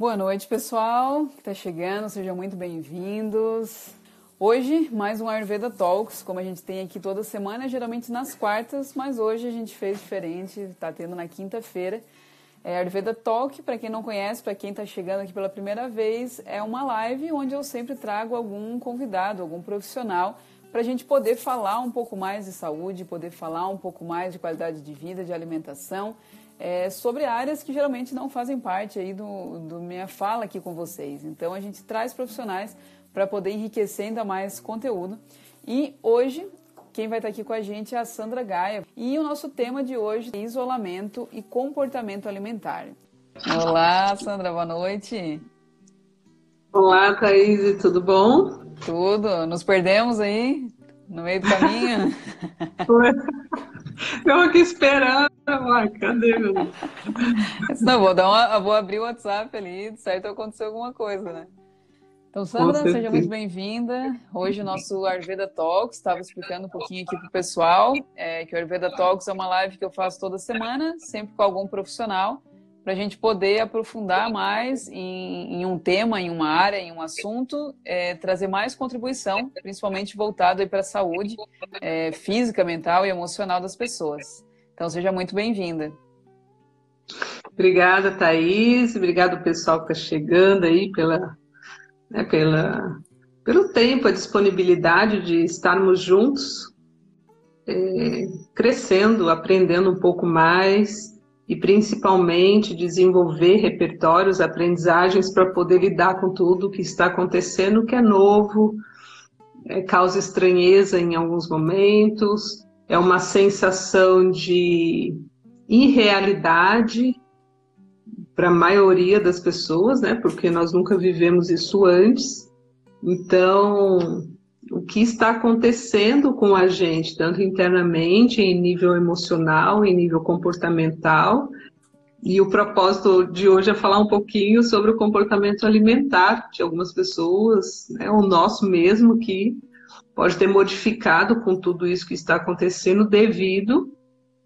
Boa noite, pessoal que está chegando, sejam muito bem-vindos. Hoje, mais um Ayurveda Talks, como a gente tem aqui toda semana, geralmente nas quartas, mas hoje a gente fez diferente, está tendo na quinta-feira. É Ayurveda Talk, para quem não conhece, para quem está chegando aqui pela primeira vez, é uma live onde eu sempre trago algum convidado, algum profissional, para a gente poder falar um pouco mais de saúde, poder falar um pouco mais de qualidade de vida, de alimentação é, sobre áreas que geralmente não fazem parte aí do, do minha fala aqui com vocês. Então a gente traz profissionais para poder enriquecer ainda mais conteúdo. E hoje quem vai estar aqui com a gente é a Sandra Gaia. E o nosso tema de hoje é isolamento e comportamento alimentar. Olá, Sandra, boa noite. Olá, Thaís, tudo bom? Tudo. Nos perdemos aí no meio do caminho? Eu aqui esperando. Ah, cadê, meu Não, vou, dar uma, vou abrir o WhatsApp ali, certo aconteceu alguma coisa, né? Então, Sandra, seja muito bem-vinda. Hoje o nosso Ayurveda Talks, estava explicando um pouquinho aqui para o pessoal, é, que o Ayurveda Talks é uma live que eu faço toda semana, sempre com algum profissional, para a gente poder aprofundar mais em, em, um tema, em uma área, em um assunto, é, trazer mais contribuição, principalmente voltado para a saúde é, física, mental e emocional das pessoas. Então, seja muito bem-vinda. Obrigada, Thaís. Obrigado, pessoal que está chegando aí pela, né, pela, pelo tempo, a disponibilidade de estarmos juntos, é, crescendo, aprendendo um pouco mais e principalmente desenvolver repertórios, aprendizagens para poder lidar com tudo que está acontecendo, que é novo, é, causa estranheza em alguns momentos, é uma sensação de irrealidade para a maioria das pessoas, né? Porque nós nunca vivemos isso antes. Então, o que está acontecendo com a gente, tanto internamente, em nível emocional, em nível comportamental. E o propósito de hoje é falar um pouquinho sobre o comportamento alimentar de algumas pessoas, né, o nosso mesmo, que pode ter modificado com tudo isso que está acontecendo devido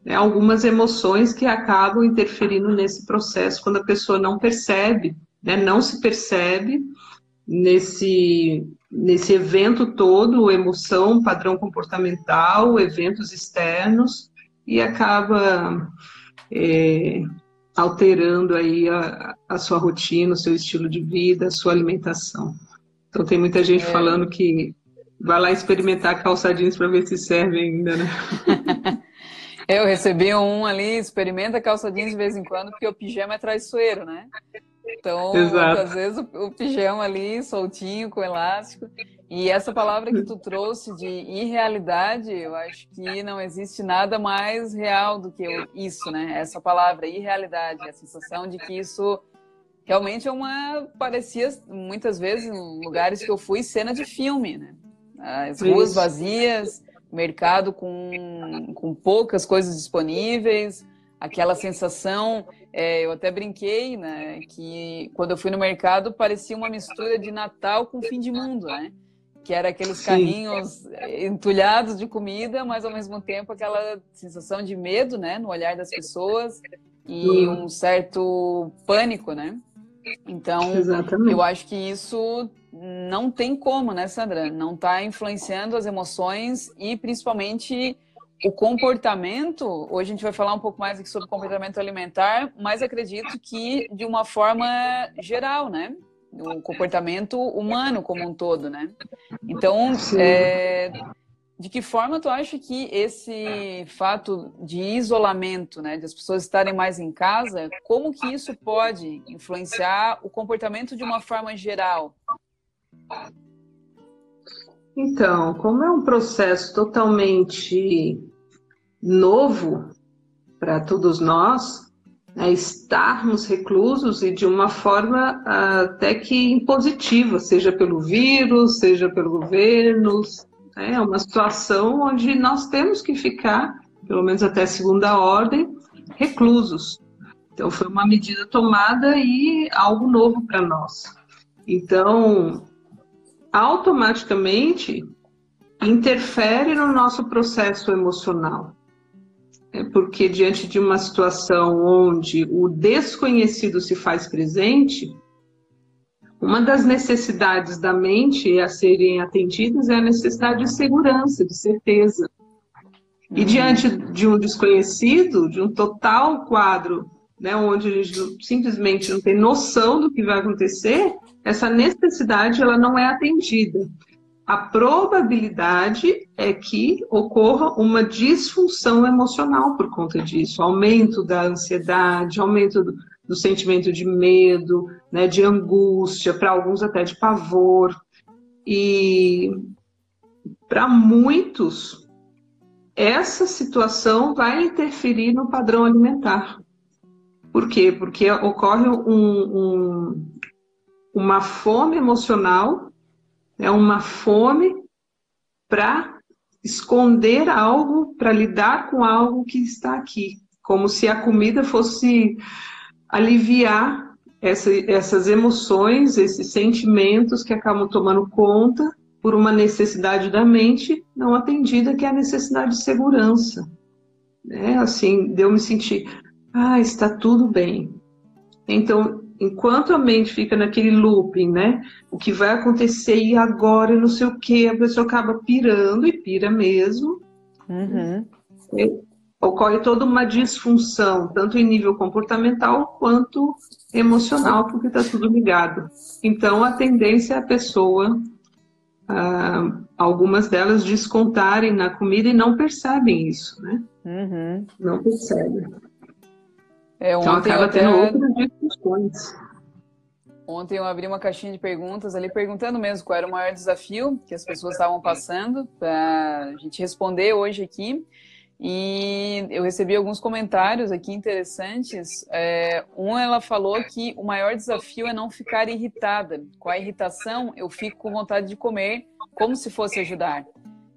né, a algumas emoções que acabam interferindo nesse processo quando a pessoa não percebe, né, não se percebe nesse nesse evento todo, emoção, padrão comportamental, eventos externos, e acaba é, alterando aí a, a, sua rotina, o seu estilo de vida, a sua alimentação. Então tem muita gente é. falando que vai lá experimentar calça jeans para ver se serve ainda, né? Eu recebi um ali, experimenta calça jeans de vez em quando, porque o pijama é traiçoeiro, né? Então, Exato. às vezes o, o, pijama ali soltinho com elástico. E essa palavra que tu trouxe de irrealidade, eu acho que não existe nada mais real do que isso, né? Essa palavra irrealidade, a sensação de que isso realmente é uma parecia muitas vezes em lugares que eu fui cena de filme, né? As ruas isso. vazias, mercado com, com poucas coisas disponíveis, aquela sensação é, eu até brinquei, né, que quando eu fui no mercado parecia uma mistura de Natal com fim de mundo, né? Que era aqueles Sim. carrinhos entulhados de comida, mas ao mesmo tempo aquela sensação de medo, né, no olhar das pessoas e um certo pânico, né? Então, Exatamente. eu acho que isso não tem como, né, Sandra? Não está influenciando as emoções e principalmente o comportamento, hoje a gente vai falar um pouco mais aqui sobre comportamento alimentar, mas acredito que de uma forma geral, né? O comportamento humano como um todo, né? Então, é, de que forma tu acha que esse fato de isolamento, né, de as pessoas estarem mais em casa, como que isso pode influenciar o comportamento de uma forma geral? Então, como é um processo totalmente novo para todos nós, é estarmos reclusos e de uma forma até que impositiva, seja pelo vírus, seja pelo governo, é uma situação onde nós temos que ficar, pelo menos até segunda ordem, reclusos. Então foi uma medida tomada e algo novo para nós. Então, automaticamente interfere no nosso processo emocional. É porque diante de uma situação onde o desconhecido se faz presente, uma das necessidades da mente a serem atendidas é a necessidade de segurança, de certeza. E uhum. diante de um desconhecido, de um total quadro, né, onde a gente simplesmente não tem noção do que vai acontecer, essa necessidade ela não é atendida. A probabilidade é que ocorra uma disfunção emocional por conta disso, aumento da ansiedade, aumento do, do sentimento de medo, né, de angústia, para alguns até de pavor. E para muitos, essa situação vai interferir no padrão alimentar. Por quê? Porque ocorre um, um, uma fome emocional, é uma fome para esconder algo, para lidar com algo que está aqui, como se a comida fosse aliviar essa, essas emoções, esses sentimentos que acabam tomando conta por uma necessidade da mente não atendida, que é a necessidade de segurança. Né? Assim, de eu me sentir, ah, está tudo bem. Então, enquanto a mente fica naquele looping, né? O que vai acontecer e agora, não sei o que, a pessoa acaba pirando e pira mesmo. Uhum ocorre toda uma disfunção, tanto em nível comportamental quanto emocional, porque está tudo ligado. Então, a tendência é a pessoa, ah, algumas delas, descontarem na comida e não percebem isso, né? Uhum. Não percebem. É, então, acaba tendo até... discussões. Ontem eu abri uma caixinha de perguntas ali, perguntando mesmo qual era o maior desafio que as pessoas estavam passando, para a gente responder hoje aqui. E eu recebi alguns comentários aqui interessantes. É, um, ela falou que o maior desafio é não ficar irritada. Com a irritação, eu fico com vontade de comer, como se fosse ajudar.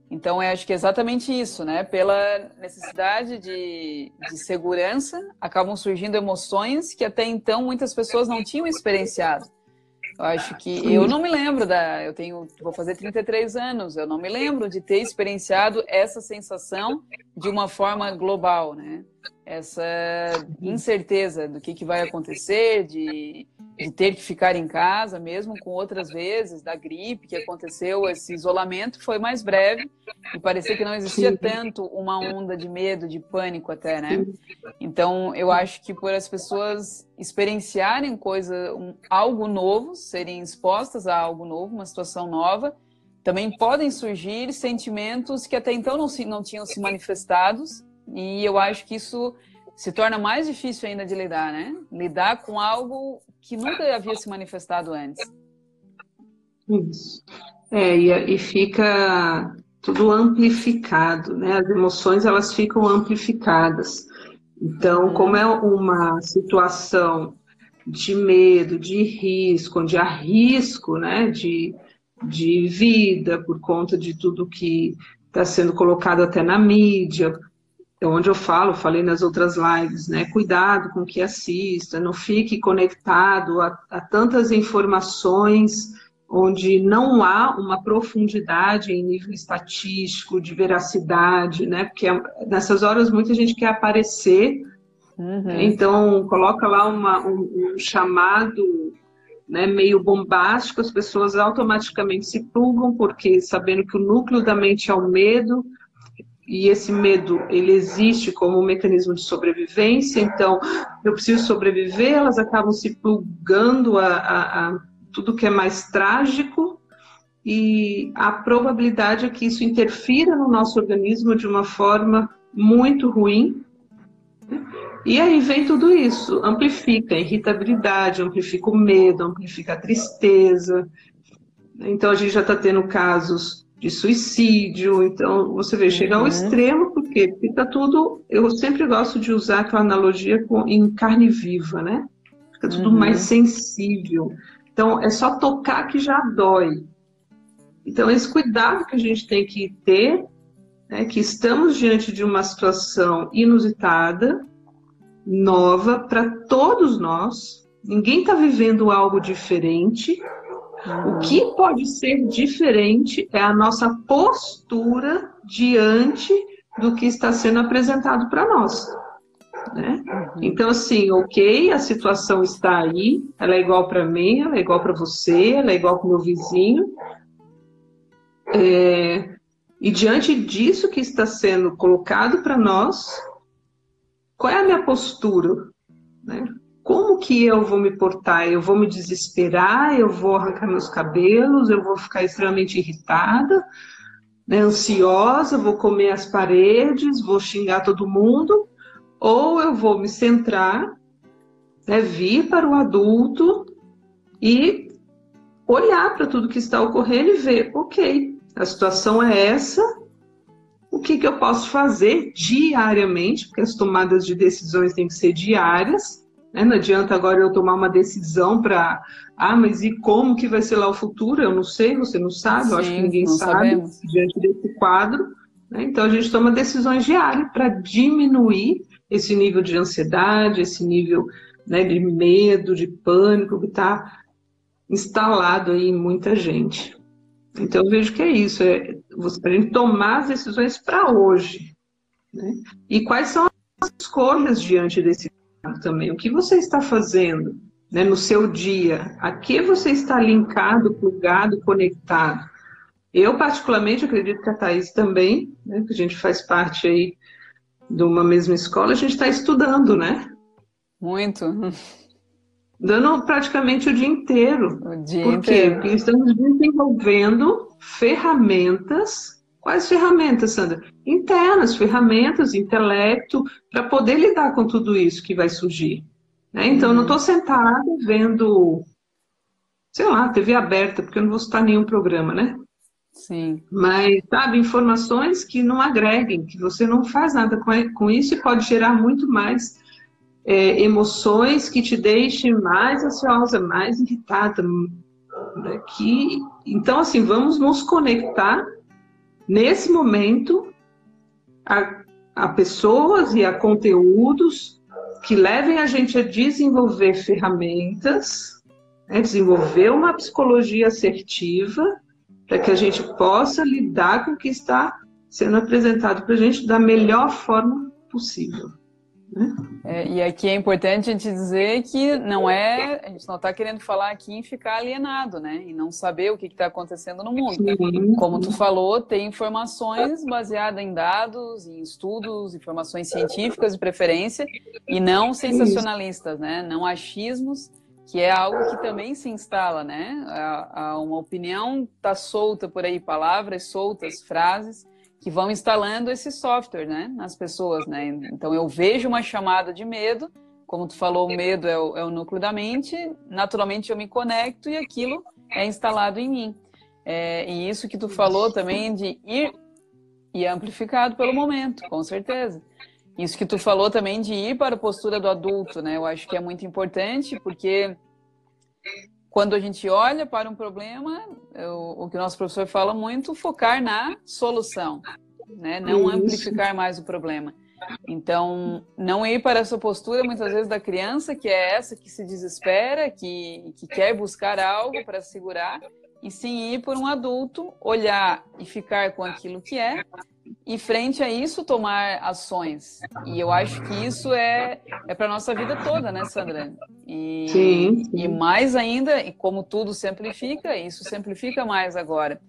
Então, eu acho que é exatamente isso, né? Pela necessidade de, de segurança, acabam surgindo emoções que até então muitas pessoas não tinham experienciado. Eu acho que eu não me lembro da. Eu tenho, vou fazer 33 anos, eu não me lembro de ter experienciado essa sensação de uma forma global, né? Essa incerteza do que, que vai acontecer, de de ter que ficar em casa, mesmo com outras vezes, da gripe que aconteceu, esse isolamento foi mais breve e parecia que não existia tanto uma onda de medo, de pânico até, né? Então, eu acho que por as pessoas experienciarem coisa, um, algo novo, serem expostas a algo novo, uma situação nova, também podem surgir sentimentos que até então não, se, não tinham se manifestados e eu acho que isso se torna mais difícil ainda de lidar, né? Lidar com algo que nunca havia se manifestado antes. Isso. É, e, e fica tudo amplificado, né? As emoções elas ficam amplificadas. Então, uhum. como é uma situação de medo, de risco, onde há risco, né, de, de vida por conta de tudo que está sendo colocado até na mídia, é onde eu falo, falei nas outras lives, né? Cuidado com o que assista, não fique conectado a, a tantas informações onde não há uma profundidade em nível estatístico, de veracidade, né? Porque nessas horas muita gente quer aparecer, uhum. então coloca lá uma, um, um, chamado né, meio bombástico, as pessoas automaticamente se plugam, porque sabendo que o núcleo da mente é o medo, e esse medo ele existe como um mecanismo de sobrevivência, então eu preciso sobreviver, elas acabam se plugando a, a, a tudo que é mais trágico e a probabilidade é que isso interfira no nosso organismo de uma forma muito ruim. E aí vem tudo isso, amplifica a irritabilidade, amplifica o medo, amplifica a tristeza. Então a gente já está tendo casos de suicídio. Então, você vê, chega ao uhum. extremo, por quê? Porque tá tudo. Eu sempre gosto de usar aquela analogia com, em carne viva, né? Fica tudo uhum. mais sensível. Então, é só tocar que já dói. Então, esse cuidado que a gente tem que ter, é que estamos diante de uma situação inusitada, nova para todos nós. Ninguém está vivendo algo diferente. O que pode ser diferente é a nossa postura diante do que está sendo apresentado para nós. Né? Uhum. Então, assim, ok, a situação está aí, ela é igual para mim, ela é igual para você, ela é igual para o meu vizinho. É, e diante disso que está sendo colocado para nós, qual é a minha postura? Né? Como que eu vou me portar? Eu vou me desesperar? Eu vou arrancar meus cabelos? Eu vou ficar extremamente irritada? Né, ansiosa? Vou comer as paredes? Vou xingar todo mundo? Ou eu vou me centrar, né, vir para o adulto e olhar para tudo que está ocorrendo e ver, ok, a situação é essa, o que, que eu posso fazer diariamente, porque as tomadas de decisões têm que ser diárias, né? não adianta agora eu tomar uma decisão para, ah, mas e como que vai ser lá o futuro? Eu não sei, você não sabe, Sim, eu acho que ninguém sabe sabemos. diante desse quadro. Né? Então a gente toma decisões diárias para diminuir esse nível de ansiedade, esse nível né, de medo, de pânico que está instalado aí em muita gente. Então eu vejo que é isso, é a gente tomar as decisões para hoje. Né? E quais são as escolhas diante desse quadro também? O que você está fazendo né, no seu dia? A que você está linkado, plugado, conectado? Eu, particularmente, acredito que a Thaís também, né, que a gente faz parte aí de uma mesma escola, a gente está estudando, né? Muito dando praticamente o dia inteiro. O dia Por quê? inteiro. Porque estamos desenvolvendo ferramentas. Quais ferramentas, Sandra? Internas, ferramentas, intelecto, para poder lidar com tudo isso que vai surgir. Né? Então, não estou sentada vendo, sei lá, TV aberta, porque eu não vou citar nenhum programa, né? Sim. Mas, sabe, informações que não agreguem, que você não faz nada com isso e pode gerar muito mais é, emoções que te deixem mais ansiosa, mais irritada. Né? Que, então, assim, vamos nos conectar nesse momento a, a pessoas e a conteúdos que levem a gente a desenvolver ferramentas, né? desenvolver uma psicologia assertiva, para que a gente possa lidar com o que está sendo apresentado para a gente da melhor forma possível. É, e aqui é importante a gente dizer que não é, a gente não está querendo falar aqui em ficar alienado, né? E não saber o que está acontecendo no mundo. Como tu falou, tem informações baseadas em dados, em estudos, informações científicas de preferência, e não sensacionalistas, né? Não achismos, que é algo que também se instala, né? A, a uma opinião está solta por aí, palavras soltas, frases que vão instalando esse software, né, nas pessoas, né? Então eu vejo uma chamada de medo, como tu falou, o medo é o, é o núcleo da mente, naturalmente eu me conecto e aquilo é instalado em mim. É, e isso que tu falou também de ir e amplificado pelo momento, com certeza. Isso que tu falou também de ir para a postura do adulto, né? Eu acho que é muito importante porque quando a gente olha para um problema, eu, o que o nosso professor fala muito, focar na solução, né? não Isso. amplificar mais o problema. Então, não ir para essa postura, muitas vezes, da criança, que é essa que se desespera, que, que quer buscar algo para segurar, e sim ir por um adulto, olhar e ficar com aquilo que é, e frente a isso tomar ações. E eu acho que isso é, é para nossa vida toda, né, Sandra? E, sim, sim. e mais ainda, e como tudo simplifica, isso simplifica mais agora.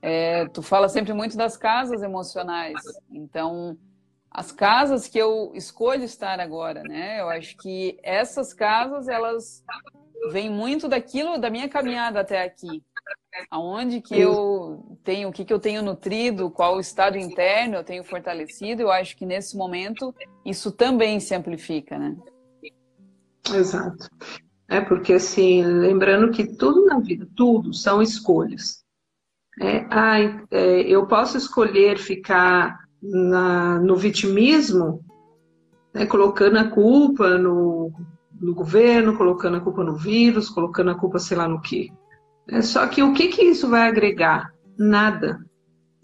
É, tu fala sempre muito das casas emocionais. Então, as casas que eu escolho estar agora, né? Eu acho que essas casas, elas vêm muito daquilo, da minha caminhada até aqui aonde que eu tenho, o que, que eu tenho nutrido, qual o estado interno eu tenho fortalecido, eu acho que nesse momento isso também se amplifica, né? Exato. É porque assim, lembrando que tudo na vida, tudo são escolhas. É, ah, é, eu posso escolher ficar na, no vitimismo, né, colocando a culpa no, no governo, colocando a culpa no vírus, colocando a culpa sei lá no que. É, só que o que, que isso vai agregar? Nada.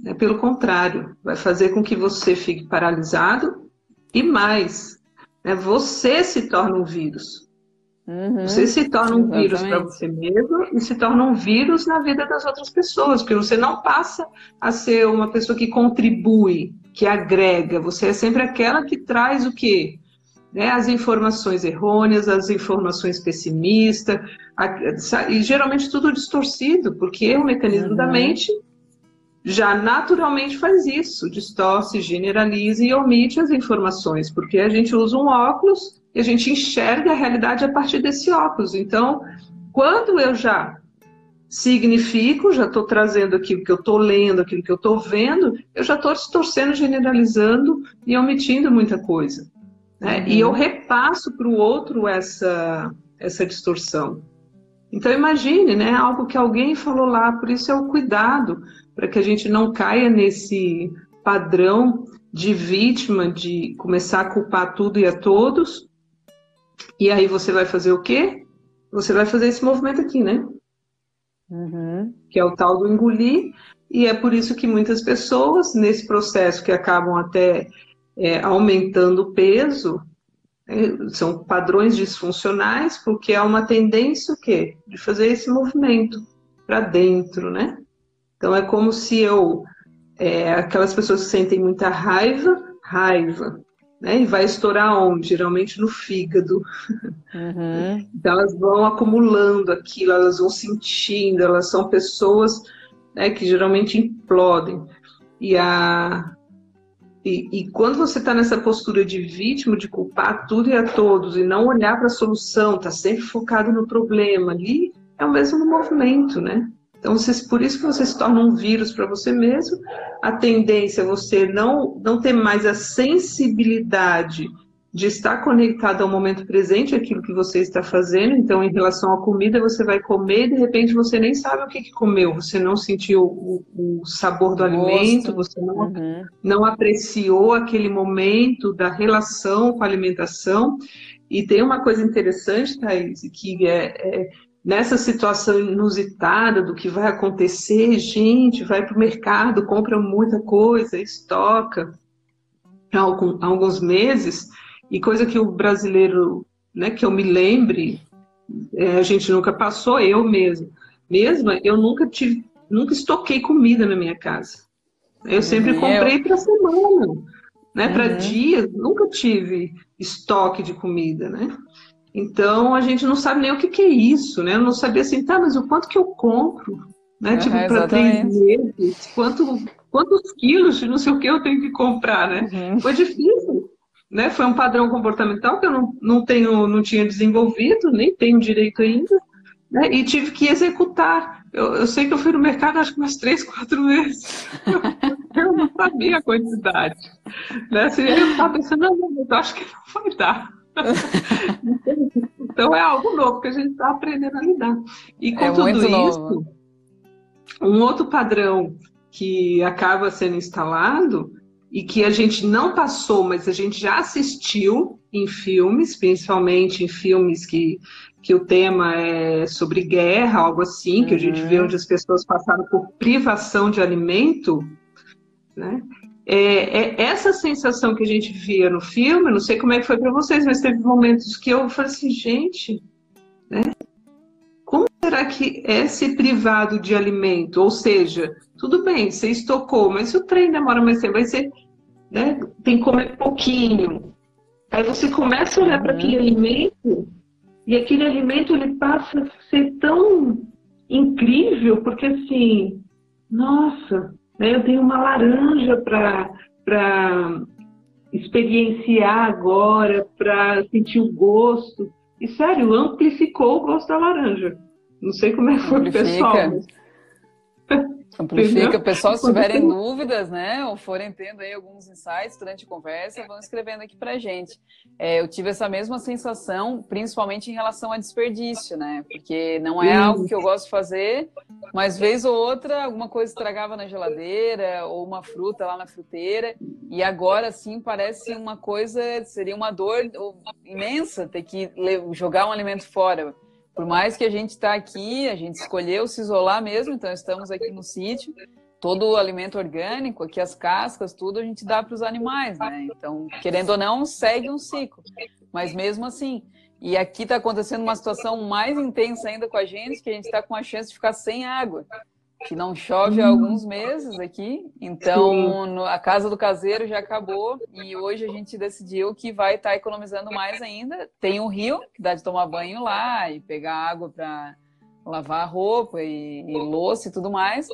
É, pelo contrário, vai fazer com que você fique paralisado e mais, né, você se torna um vírus. Uhum, você se torna um exatamente. vírus para você mesmo e se torna um vírus na vida das outras pessoas, porque você não passa a ser uma pessoa que contribui, que agrega. Você é sempre aquela que traz o quê? né, as informações errôneas, as informações pessimistas, e geralmente tudo distorcido, porque o mecanismo uhum. da mente já naturalmente faz isso, distorce, generaliza e omite as informações, porque a gente usa um óculos e a gente enxerga a realidade a partir desse óculos. Então, quando eu já significo, já estou trazendo aquilo que eu estou lendo, aquilo que eu estou vendo, eu já estou distorcendo, generalizando e omitindo muita coisa. Né? Uhum. E eu repasso para o outro essa, essa distorção. Então imagine, né, algo que alguém falou lá, por isso é o cuidado, para que a gente não caia nesse padrão de vítima, de começar a culpar tudo e a todos. E aí você vai fazer o quê? Você vai fazer esse movimento aqui, né? Uhum. Que é o tal do engolir, e é por isso que muitas pessoas, nesse processo que acabam até é, aumentando o peso, são padrões disfuncionais, porque há uma tendência o quê? De fazer esse movimento para dentro, né? Então é como se eu, é, aquelas pessoas que sentem muita raiva, raiva, né? E vai estourar onde? Geralmente no fígado. Uhum. Então elas vão acumulando aquilo, elas vão sentindo, elas são pessoas né, que geralmente implodem. E a, e, e, quando você está nessa postura de vítima, de culpar tudo e a todos, e não olhar para a solução, está sempre focado no problema, ali é o mesmo movimento, né? Então, você, por isso que você se torna um vírus para você mesmo. A tendência é você não, não ter mais a sensibilidade de estar conectado ao momento presente, aquilo que você está fazendo. Então, em relação à comida, você vai comer e de repente você nem sabe o que, que comeu, você não sentiu o, o sabor do alimento, você não, uhum. não apreciou aquele momento da relação com a alimentação. E tem uma coisa interessante, Thaís, que é, é nessa situação inusitada do que vai acontecer, gente, vai para o mercado, compra muita coisa, estoca há alguns meses e coisa que o brasileiro, né, que eu me lembre, é, a gente nunca passou, eu mesmo. Mesma, eu nunca tive, nunca estoquei comida na minha casa. Eu sempre uhum. comprei para semana, né, uhum. para dias, nunca tive estoque de comida, né? Então a gente não sabe nem o que, que é isso, né? Eu não sabia assim, tá, mas o quanto que eu compro, né? Uhum, tipo, para três meses, quanto, quantos quilos de não sei o que eu tenho que comprar, né? Uhum. Foi difícil né? Foi um padrão comportamental que eu não, não, tenho, não tinha desenvolvido, nem tenho direito ainda, né? e tive que executar. Eu, eu sei que eu fui no mercado acho que umas três, quatro vezes. eu não sabia a quantidade. Né? Assim, eu estava pensando, não, eu acho que não vai dar. então é algo novo que a gente está aprendendo a lidar. E com é tudo isso, novo. um outro padrão que acaba sendo instalado e que a gente não passou, mas a gente já assistiu em filmes, principalmente em filmes que, que o tema é sobre guerra, algo assim, que a gente vê uhum. onde as pessoas passaram por privação de alimento, né? É, é, essa sensação que a gente via no filme, não sei como é que foi para vocês, mas teve momentos que eu falei assim, gente, né? Como será que é ser privado de alimento? Ou seja, tudo bem, você estocou, mas se o trem demora mais tempo, vai ser, né, tem que comer pouquinho. Aí você começa a olhar para aquele alimento e aquele alimento ele passa a ser tão incrível, porque assim, nossa, né, eu tenho uma laranja para experienciar agora, para sentir o gosto. E sério, amplificou o gosto da laranja. Não sei como é que foi o pessoal. Mas... Amplifica. Pessoal, se tiverem dúvidas, né, ou forem tendo aí alguns insights durante a conversa, vão escrevendo aqui pra gente. É, eu tive essa mesma sensação, principalmente em relação a desperdício, né, porque não é algo que eu gosto de fazer, mas vez ou outra alguma coisa estragava na geladeira, ou uma fruta lá na fruteira, e agora sim parece uma coisa, seria uma dor imensa ter que jogar um alimento fora. Por mais que a gente está aqui, a gente escolheu se isolar mesmo, então estamos aqui no sítio. Todo o alimento orgânico, aqui as cascas, tudo a gente dá para os animais, né? Então, querendo ou não, segue um ciclo. Mas mesmo assim, e aqui está acontecendo uma situação mais intensa ainda com a gente, que a gente está com a chance de ficar sem água. Que não chove há alguns meses aqui. Então, no, a casa do caseiro já acabou e hoje a gente decidiu que vai estar tá economizando mais ainda. Tem um rio que dá de tomar banho lá e pegar água para lavar roupa e, e louça e tudo mais.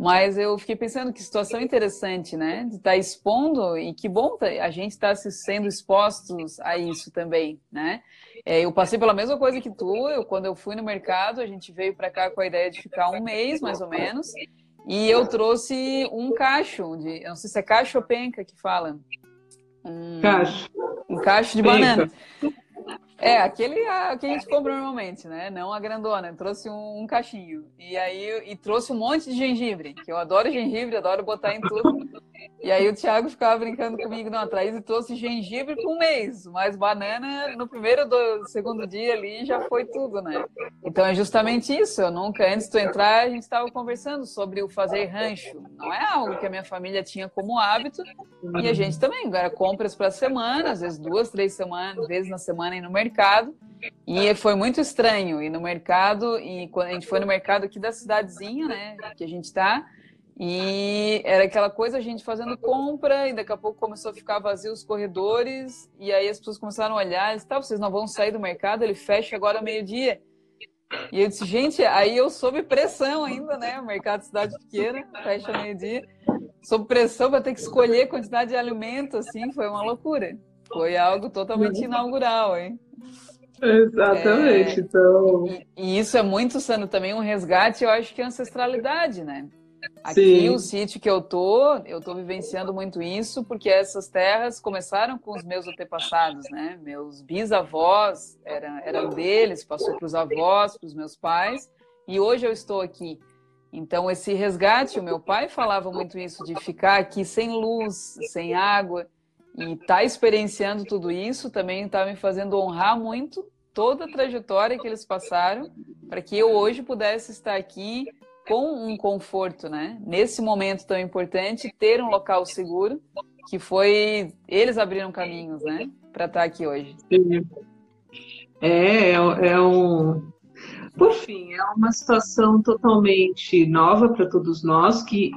Mas eu fiquei pensando que situação interessante, né? De estar tá expondo e que bom tá, a gente estar tá sendo expostos a isso também, né? É, eu passei pela mesma coisa que tu. Eu, quando eu fui no mercado, a gente veio para cá com a ideia de ficar um mês, mais ou menos. E eu trouxe um cacho, de, eu não sei se é cacho ou penca que fala. Um, cacho. Um cacho de penca. banana. É, aquele que a gente compra normalmente, né? Não a grandona. Trouxe um, um, cachinho. E aí, e trouxe um monte de gengibre, que eu adoro gengibre, adoro botar em tudo. E aí o Thiago ficava brincando comigo não atrás e trouxe gengibre por um mês, mas banana no primeiro do segundo dia ali já foi tudo, né? Então é justamente isso. Eu nunca, antes de tu entrar, a gente estava conversando sobre o fazer rancho. Não é algo que a minha família tinha como hábito. E a gente também, agora compras para semana, às vezes duas, três semanas, vezes na semana ir no mercado. E foi muito estranho ir no mercado, e quando a gente foi no mercado aqui da cidadezinha, né, que a gente está, e era aquela coisa, a gente fazendo compra, e daqui a pouco começou a ficar vazio os corredores, e aí as pessoas começaram a olhar, e disse, tá, vocês não vão sair do mercado, ele fecha agora meio-dia. E eu disse, gente, aí eu sob pressão ainda, né? O mercado de cidade pequena, fecha meio-dia. Sob pressão para ter que escolher quantidade de alimento, assim, foi uma loucura. Foi algo totalmente inaugural, hein? Exatamente, é, então... E, e, isso é muito sendo também um resgate, eu acho que é ancestralidade, né? Aqui, Sim. o sítio que eu tô, eu tô vivenciando muito isso, porque essas terras começaram com os meus antepassados, né? Meus bisavós eram, eram deles, passou para os avós, para os meus pais, e hoje eu estou aqui. Então, esse resgate, o meu pai falava muito isso, de ficar aqui sem luz, sem água, e estar tá experienciando tudo isso também está me fazendo honrar muito toda a trajetória que eles passaram, para que eu hoje pudesse estar aqui com um conforto, né? Nesse momento tão importante, ter um local seguro, que foi eles abriram caminhos, né, para estar aqui hoje. Sim. É, é, é um por fim, é uma situação totalmente nova para todos nós que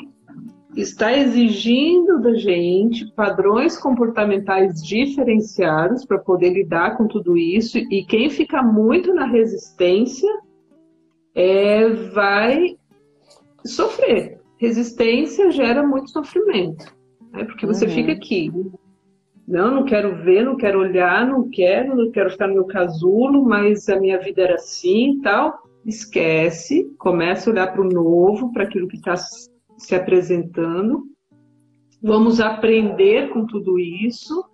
está exigindo da gente padrões comportamentais diferenciados para poder lidar com tudo isso e quem fica muito na resistência é, vai sofrer. Resistência gera muito sofrimento, né? porque você uhum. fica aqui. Não, não quero ver, não quero olhar, não quero, não quero ficar no meu casulo, mas a minha vida era assim e tal. Esquece, começa a olhar para o novo, para aquilo que está se apresentando. Vamos aprender com tudo isso,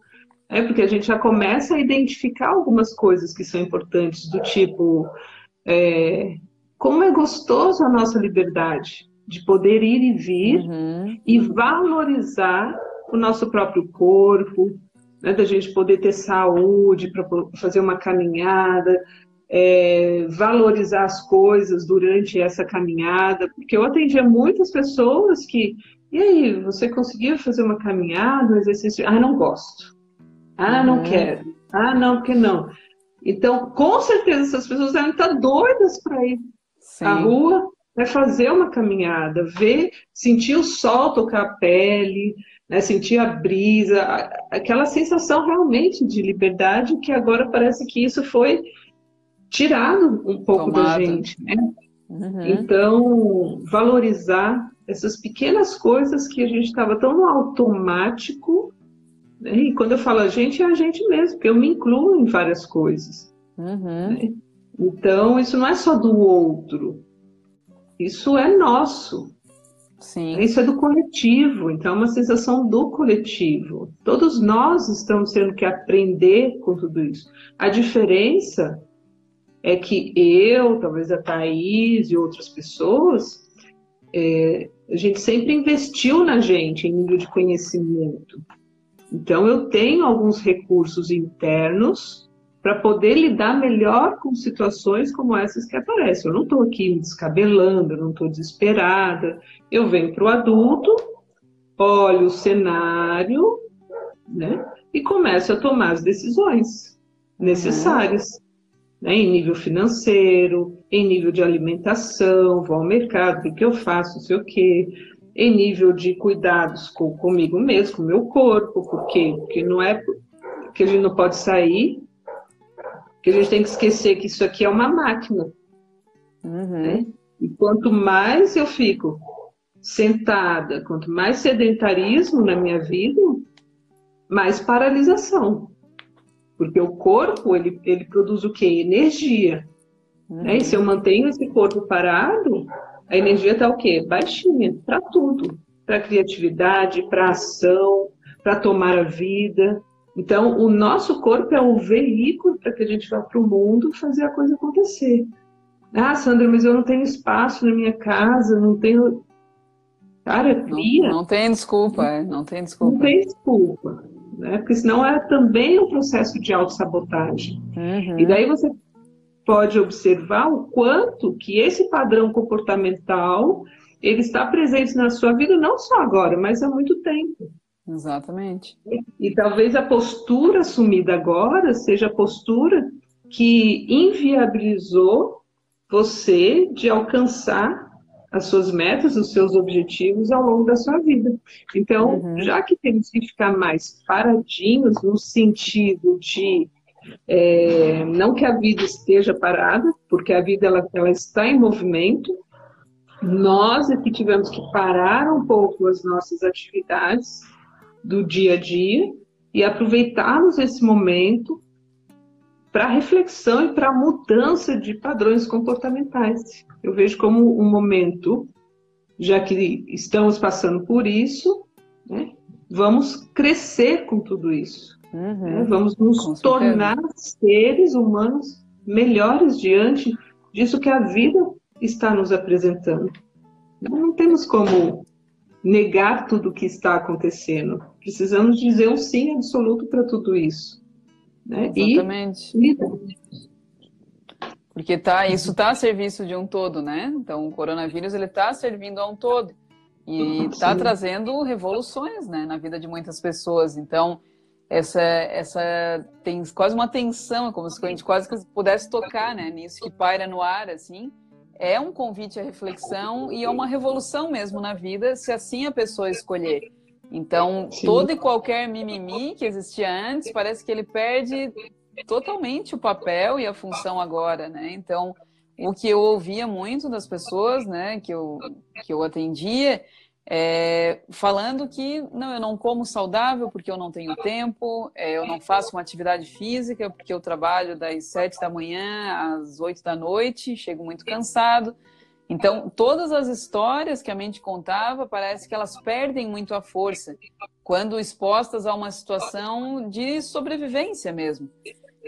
é porque a gente já começa a identificar algumas coisas que são importantes, do tipo é, como é gostoso a nossa liberdade de poder ir e vir uhum. e valorizar o nosso próprio corpo, né, da gente poder ter saúde para fazer uma caminhada, é, valorizar as coisas durante essa caminhada, porque eu atendia muitas pessoas que, e aí, você conseguiu fazer uma caminhada, um exercício? Ah, não gosto. Ah, uhum. não quero. Ah, não, porque não. Então, com certeza, essas pessoas devem estar doidas para ir Sim. A rua é fazer uma caminhada, ver, sentir o sol tocar a pele, né, sentir a brisa, aquela sensação realmente de liberdade que agora parece que isso foi tirado um pouco Tomado. da gente. Né? Uhum. Então, valorizar essas pequenas coisas que a gente estava tão no automático. Né? E quando eu falo a gente, é a gente mesmo, porque eu me incluo em várias coisas. Uhum. Né? Então, isso não é só do outro, isso é nosso. Sim. Isso é do coletivo, então é uma sensação do coletivo. Todos nós estamos tendo que aprender com tudo isso. A diferença é que eu, talvez a Thaís e outras pessoas, é, a gente sempre investiu na gente em nível de conhecimento. Então eu tenho alguns recursos internos para poder lidar melhor com situações como essas que aparecem. Eu não estou aqui me descabelando, eu não estou desesperada. Eu venho para o adulto, olho o cenário, né? E começo a tomar as decisões necessárias. né, em nível financeiro, em nível de alimentação, vou ao mercado, o que eu faço, não sei o quê, em nível de cuidados com, comigo mesmo, com o meu corpo, porque, porque não é que a gente não pode sair, que a gente tem que esquecer que isso aqui é uma máquina. Uhum. Né? E quanto mais eu fico sentada, quanto mais sedentarismo na minha vida, mais paralisação. Porque o corpo, ele, ele produz o quê? Energia. Uhum. Né? E se eu mantenho esse corpo parado, a energia está o quê? Baixinha, para tudo. Para criatividade, para ação, para tomar a vida. Então, o nosso corpo é o veículo para que a gente vá para o mundo fazer a coisa acontecer. Ah, Sandra, mas eu não tenho espaço na minha casa, não tenho. Cara, cria. Não, não tem desculpa, é, não tem desculpa. Não tem desculpa né? Porque senão é também um processo de autossabotagem. Uhum. E daí você pode observar o quanto que esse padrão comportamental ele está presente na sua vida não só agora, mas há muito tempo. Exatamente. E, e talvez a postura assumida agora seja a postura que inviabilizou você de alcançar as suas metas, os seus objetivos ao longo da sua vida. Então, uhum. já que temos que ficar mais paradinhos no sentido de é, não que a vida esteja parada, porque a vida ela, ela está em movimento, nós é que tivemos que parar um pouco as nossas atividades do dia a dia e aproveitarmos esse momento para reflexão e para mudança de padrões comportamentais. Eu vejo como um momento, já que estamos passando por isso, né, vamos crescer com tudo isso. Uhum, né, vamos nos tornar seres humanos melhores diante disso que a vida está nos apresentando. Não temos como negar tudo o que está acontecendo. Precisamos dizer um sim absoluto para tudo isso. Né? Exatamente. E porque tá, isso está a serviço de um todo, né? Então, o coronavírus ele está servindo a um todo e está trazendo revoluções, né, na vida de muitas pessoas. Então, essa, essa tem quase uma tensão, é como se a gente quase pudesse tocar, né, nisso que paira no ar, assim. É um convite à reflexão e é uma revolução mesmo na vida, se assim a pessoa escolher. Então, Sim. todo e qualquer mimimi que existia antes, parece que ele perde totalmente o papel e a função agora, né? Então, o que eu ouvia muito das pessoas, né, que eu, que eu atendia, é, falando que não, eu não como saudável porque eu não tenho tempo, é, eu não faço uma atividade física porque eu trabalho das sete da manhã às oito da noite, chego muito cansado. Então, todas as histórias que a mente contava, parece que elas perdem muito a força quando expostas a uma situação de sobrevivência mesmo.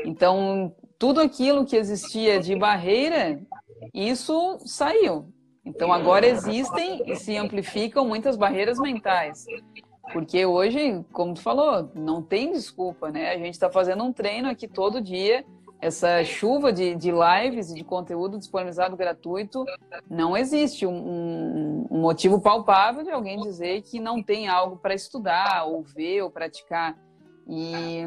Então, tudo aquilo que existia de barreira, isso saiu. Então, agora existem e se amplificam muitas barreiras mentais. Porque hoje, como tu falou, não tem desculpa, né? A gente está fazendo um treino aqui todo dia, essa chuva de, de lives e de conteúdo disponibilizado gratuito, não existe um, um, motivo palpável de alguém dizer que não tem algo para estudar, ou ver, ou praticar. E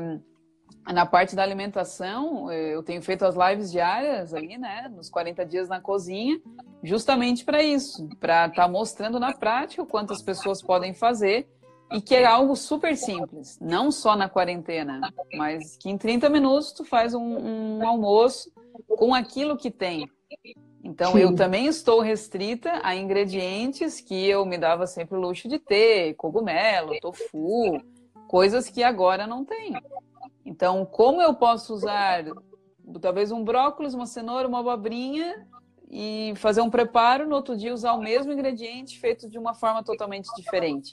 na parte da alimentação, eu tenho feito as lives diárias ali, né, nos 40 dias na cozinha, justamente para isso, para estar tá mostrando na prática o quanto as pessoas podem fazer e que é algo super simples, não só na quarentena, mas que em 30 minutos tu faz um, um almoço com aquilo que tem. Então Sim. eu também estou restrita a ingredientes que eu me dava sempre o luxo de ter, cogumelo, tofu, coisas que agora não tem. Então, como eu posso usar talvez um brócolis, uma cenoura, uma abobrinha e fazer um preparo, no outro dia usar o mesmo ingrediente feito de uma forma totalmente diferente.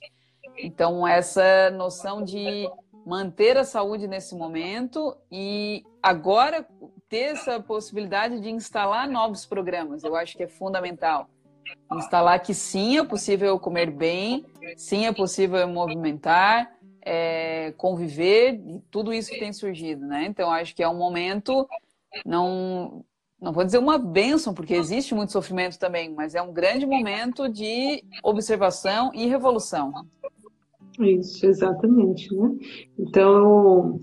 Então, essa noção de manter a saúde nesse momento e agora ter essa possibilidade de instalar novos programas, eu acho que é fundamental. Instalar que sim é possível comer bem, sim é possível movimentar, é, conviver tudo isso que tem surgido, né? Então acho que é um momento não não vou dizer uma bênção, porque existe muito sofrimento também, mas é um grande momento de observação e revolução. Isso, exatamente, né? Então,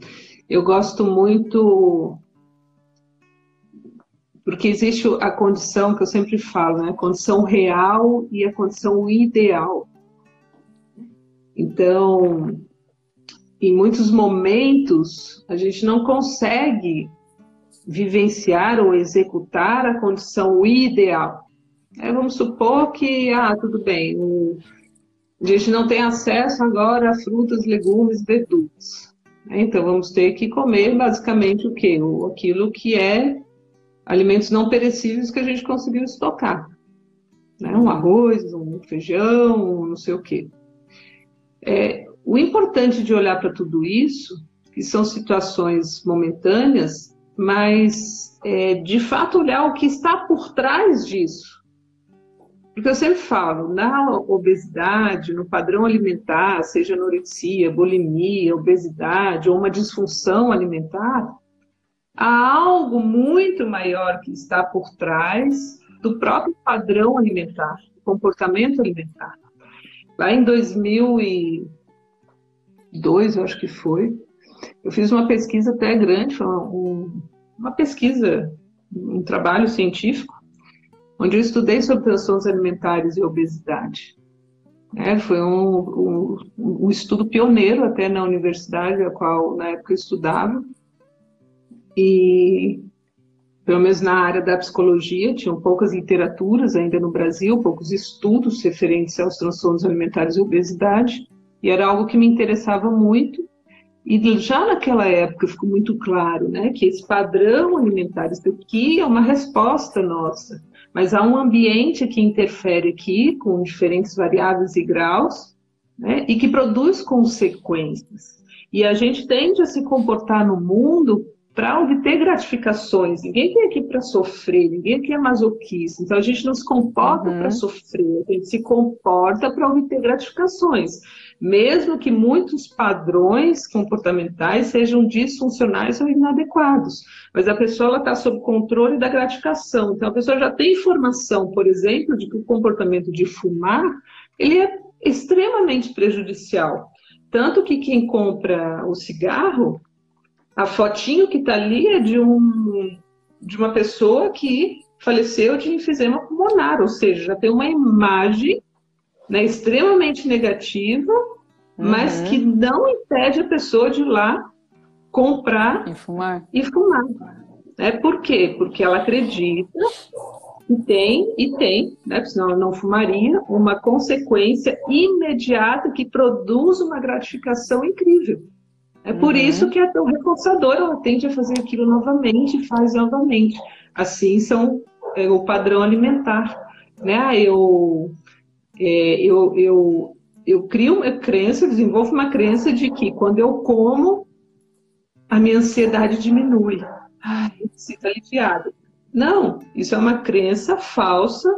eu gosto muito Porque existe a condição que eu sempre falo, né? a condição real e a condição ideal. Então, em muitos momentos, a gente não consegue vivenciar ou executar a condição ideal. É, vamos supor que, ah, tudo bem, a gente não tem acesso agora a frutas, legumes, verduras. Então, vamos ter que comer basicamente o quê? Aquilo que é alimentos não perecíveis que a gente conseguiu estocar. Né? Um arroz, um feijão, não sei o quê. É, o importante de olhar para tudo isso, que são situações momentâneas, mas é, de fato olhar o que está por trás disso. Porque eu sempre falo, na obesidade, no padrão alimentar, seja anorexia, bulimia, obesidade ou uma disfunção alimentar, há algo muito maior que está por trás do próprio padrão alimentar, comportamento alimentar. Lá em 2002, eu acho que foi, eu fiz uma pesquisa até grande, uma, uma pesquisa, um trabalho científico, onde eu estudei sobre transtornos alimentares e obesidade. É, foi um, um, um, estudo pioneiro até na universidade, a qual na época eu estudava. E, pelo menos na área da psicologia, tinham poucas literaturas ainda no Brasil, poucos estudos referentes aos transtornos alimentares e obesidade. E era algo que me interessava muito. E já naquela época ficou muito claro né, que esse padrão alimentar, isso aqui é uma resposta nossa mas há um ambiente que interfere aqui, com diferentes variáveis e graus, né, e que produz consequências. E a gente tende a se comportar no mundo para obter gratificações. Ninguém tem aqui para sofrer, ninguém aqui é masoquista. Então a gente não se comporta uhum. para sofrer, a gente se comporta para obter gratificações mesmo que muitos padrões comportamentais sejam disfuncionais ou inadequados. Mas a pessoa está sob controle da gratificação. Então, a pessoa já tem informação, por exemplo, de que o comportamento de fumar ele é extremamente prejudicial. Tanto que quem compra o cigarro, a fotinho que está ali é de, um, de uma pessoa que faleceu de enfisema pulmonar, ou seja, já tem uma imagem né, extremamente negativa, uhum. mas que não impede a pessoa de ir lá comprar e fumar. E fumar. É, por quê? Porque ela acredita que tem, e tem, né, senão ela não fumaria, uma consequência imediata que produz uma gratificação incrível. É por uhum. isso que é tão reforçador, ela tende a fazer aquilo novamente e faz novamente. Assim são é, o padrão alimentar. Né? Ah, eu é, eu, eu, eu crio uma crença, desenvolvo uma crença de que quando eu como, a minha ansiedade diminui. Ai, eu sinto aliviado. Não, isso é uma crença falsa,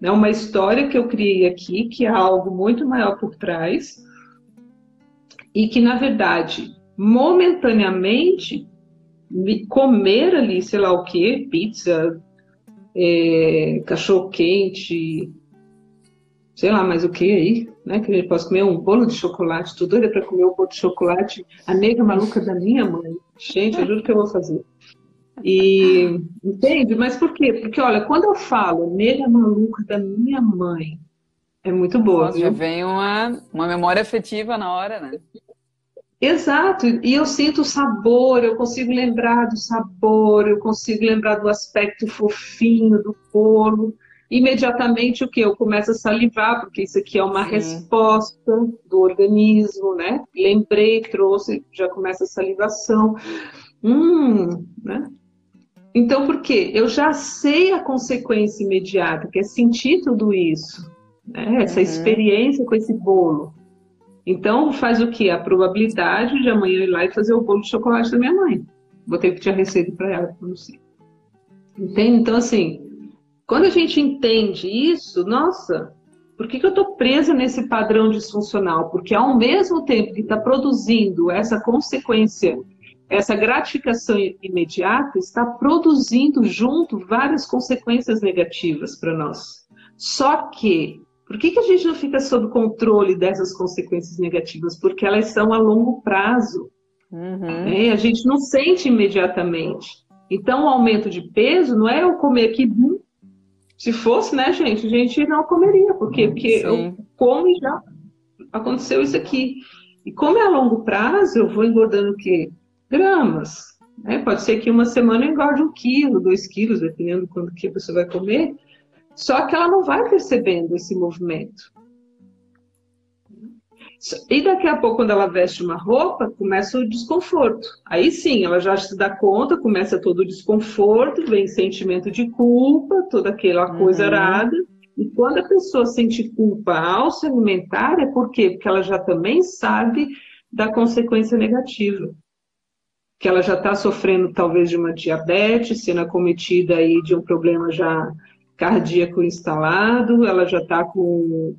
né? uma história que eu criei aqui, que há algo muito maior por trás, e que, na verdade, momentaneamente, comer ali, sei lá o que, pizza, é, cachorro quente, sei lá mais o que aí, né? Que ele possa comer um bolo de chocolate, tô doida para comer um bolo de chocolate, a nega maluca da minha mãe. Gente, eu juro que eu vou fazer. E entende? Mas por quê? Porque olha, quando eu falo nega maluca da minha mãe, é muito boa. Nossa, já vem uma, uma memória afetiva na hora, né? Exato, e eu sinto o sabor, eu consigo lembrar do sabor, eu consigo lembrar do aspecto fofinho do bolo imediatamente o que? Eu começo a salivar, porque isso aqui é uma Sim. resposta do organismo, né? Lembrei, trouxe, já começa a salivação. Hum, né? Então, por quê? Eu já sei a consequência imediata, que é sentir tudo isso, né? essa uhum. experiência com esse bolo. Então, faz o quê? A probabilidade de amanhã ir lá e fazer o bolo de chocolate da minha mãe. Vou ter que tirar receita para ela, não sei. Entende? Então, assim, quando a gente entende isso, nossa, por que, que eu estou presa nesse padrão disfuncional? Porque ao mesmo tempo que está produzindo essa consequência, essa gratificação imediata, está produzindo junto várias consequências negativas para nós. Só que, por que, que a gente não fica sob controle dessas consequências negativas? Porque elas são a longo prazo. Uhum. Né? A gente não sente imediatamente. Então, o aumento de peso não é eu comer aqui. Se fosse, né, gente, a gente não comeria. Por quê? Porque Sim. eu como e já aconteceu isso aqui. E como é a longo prazo, eu vou engordando o quê? Gramas. Né? Pode ser que uma semana eu engorde um quilo, dois quilos, dependendo do quanto que a pessoa vai comer. Só que ela não vai percebendo esse movimento. E daqui a pouco, quando ela veste uma roupa, começa o desconforto. Aí sim, ela já se dá conta, começa todo o desconforto, vem sentimento de culpa, toda aquela coisa uhum. arada. E quando a pessoa sente culpa ao se alimentar, é por quê? Porque ela já também sabe da consequência negativa. Que ela já está sofrendo talvez de uma diabetes, sendo acometida aí de um problema já cardíaco instalado, ela já está com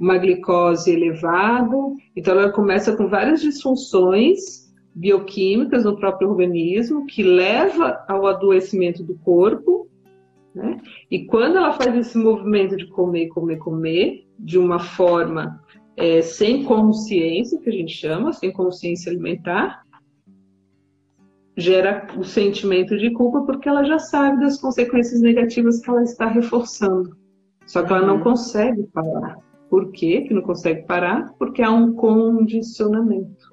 uma glicose elevada, então ela começa com várias disfunções bioquímicas no próprio organismo, que leva ao adoecimento do corpo, né? E quando ela faz esse movimento de comer, comer, comer, de uma forma é, sem consciência, que a gente chama, sem consciência alimentar, gera o sentimento de culpa porque ela já sabe das consequências negativas que ela está reforçando. Só que ela não uhum. consegue parar. Por quê que não consegue parar? Porque há um condicionamento.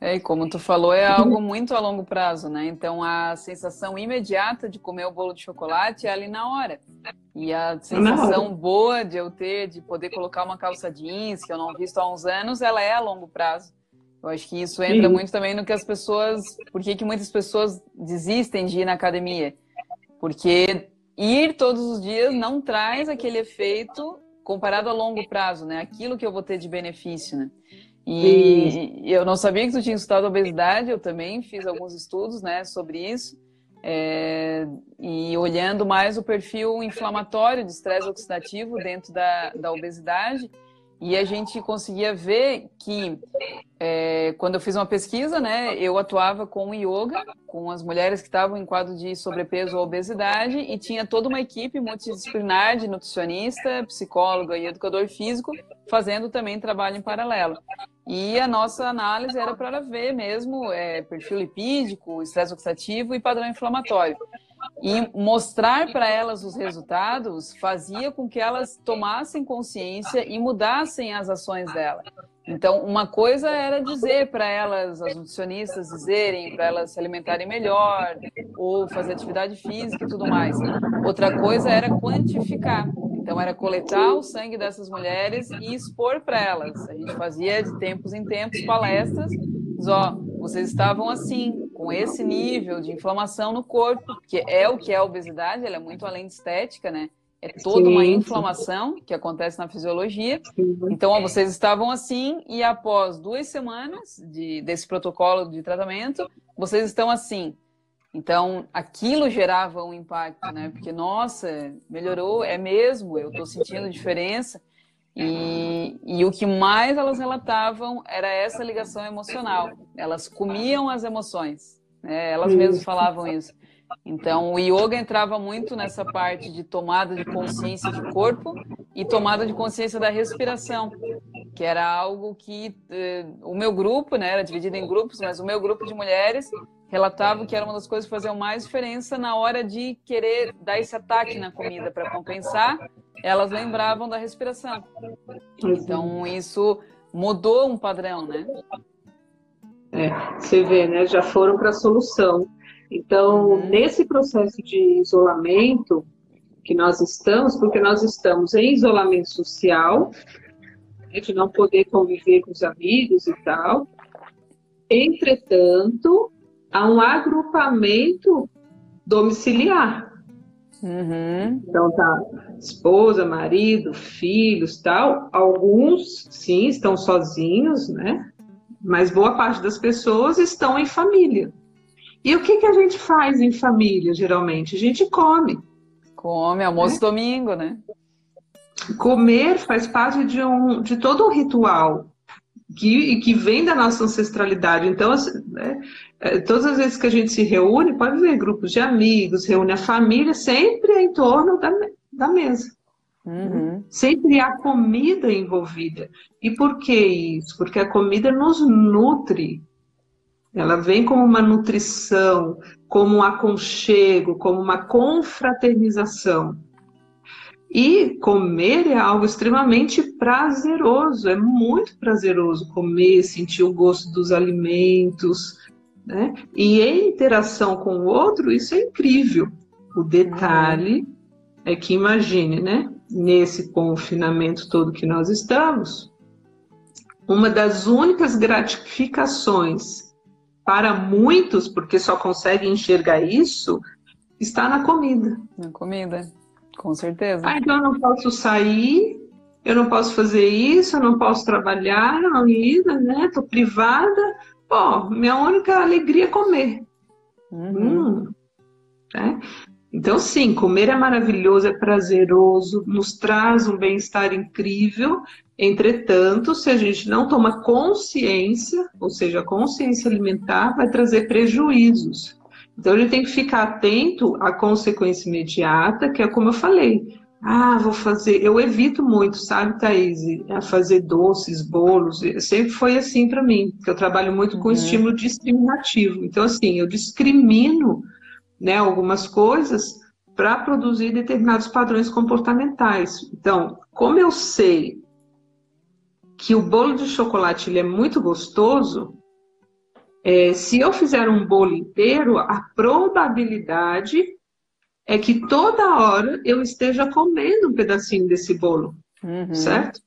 É, e como tu falou, é algo muito a longo prazo, né? Então a sensação imediata de comer o bolo de chocolate é ali na hora. E a sensação boa de eu ter, de poder colocar uma calça jeans, que eu não visto há uns anos, ela é a longo prazo. Eu acho que isso entra Sim. muito também no que as pessoas. Por que, que muitas pessoas desistem de ir na academia? Porque ir todos os dias não traz aquele efeito comparado a longo prazo, né? Aquilo que eu vou ter de benefício, né? E eu não sabia que tu tinha estudado obesidade, eu também fiz alguns estudos né, sobre isso. É, e olhando mais o perfil inflamatório de estresse oxidativo dentro da, da obesidade, e a gente conseguia ver que, é, quando eu fiz uma pesquisa, né, eu atuava com yoga, com as mulheres que estavam em quadro de sobrepeso ou obesidade, e tinha toda uma equipe multidisciplinar de nutricionista, psicóloga e educador físico, fazendo também trabalho em paralelo. E a nossa análise era para ver mesmo é, perfil lipídico, estresse oxidativo e padrão inflamatório. E mostrar para elas os resultados fazia com que elas tomassem consciência e mudassem as ações dela. Então, uma coisa era dizer para elas, as nutricionistas dizerem para elas se alimentarem melhor, ou fazer atividade física e tudo mais. Outra coisa era quantificar. Então, era coletar o sangue dessas mulheres e expor para elas. A gente fazia de tempos em tempos palestras, ó, vocês estavam assim, com esse nível de inflamação no corpo, que é o que é a obesidade, ela é muito além de estética, né? É toda uma inflamação que acontece na fisiologia. Então, ó, vocês estavam assim e após duas semanas de, desse protocolo de tratamento, vocês estão assim. Então, aquilo gerava um impacto, né? Porque, nossa, melhorou, é mesmo, eu estou sentindo diferença. E, e, o que mais elas relatavam era essa ligação emocional. Elas comiam as emoções, né? elas mesmas falavam isso. Então, o yoga entrava muito nessa parte de tomada de consciência de corpo e tomada de consciência da respiração, que era algo que eh, o meu grupo, né, era dividido em grupos, mas o meu grupo de mulheres relatava que era uma das coisas que faziam mais diferença na hora de querer dar esse ataque na comida para compensar, elas lembravam da respiração. Então, isso mudou um padrão, né? É, você vê, né? Já foram para a solução. Então, uhum. nesse processo de isolamento que nós estamos, porque nós estamos em isolamento social, de não poder conviver com os amigos e tal. Entretanto, há um agrupamento domiciliar. Uhum. Então tá esposa, marido, filhos, tal. Alguns sim estão sozinhos, né? Mas boa parte das pessoas estão em família. E o que, que a gente faz em família, geralmente? A gente come. Come, almoço né? domingo, né? Comer faz parte de, um, de todo um ritual que, que vem da nossa ancestralidade. Então, né, é, todas as vezes que a gente se reúne, pode ver grupos de amigos, reúne a família, sempre em torno da, da mesa. Uhum. Sempre há comida envolvida. E por que isso? Porque a comida nos nutre Ela vem como uma nutrição, como um aconchego, como uma confraternização. E comer é algo extremamente prazeroso, é muito prazeroso comer, sentir o gosto dos alimentos, né? E em interação com o outro, isso é incrível. O detalhe é que imagine, né? Nesse confinamento todo que nós estamos, uma das únicas gratificações para muitos, porque só conseguem enxergar isso, está na comida. Na comida. Com certeza. Ah, então eu não posso sair, eu não posso fazer isso, eu não posso trabalhar na vida, né? Tô privada. Pô, minha única alegria é comer. Uhum. Hum, né? Então, sim, comer é maravilhoso, é prazeroso, nos traz um bem-estar incrível. Entretanto, se a gente não toma consciência, ou seja, a consciência alimentar vai trazer prejuízos. Então, ele tem que ficar atento à consequência imediata, que é como eu falei. Ah, vou fazer. Eu evito muito, sabe, Thaís? A fazer doces, bolos. Sempre foi assim para mim, porque eu trabalho muito com uhum. estímulo discriminativo. Então, assim, eu discrimino né, algumas coisas para produzir determinados padrões comportamentais. Então, como eu sei que o bolo de chocolate ele é muito gostoso, é, se eu fizer um bolo inteiro, a probabilidade é que toda hora eu esteja comendo um pedacinho desse bolo, uhum. certo?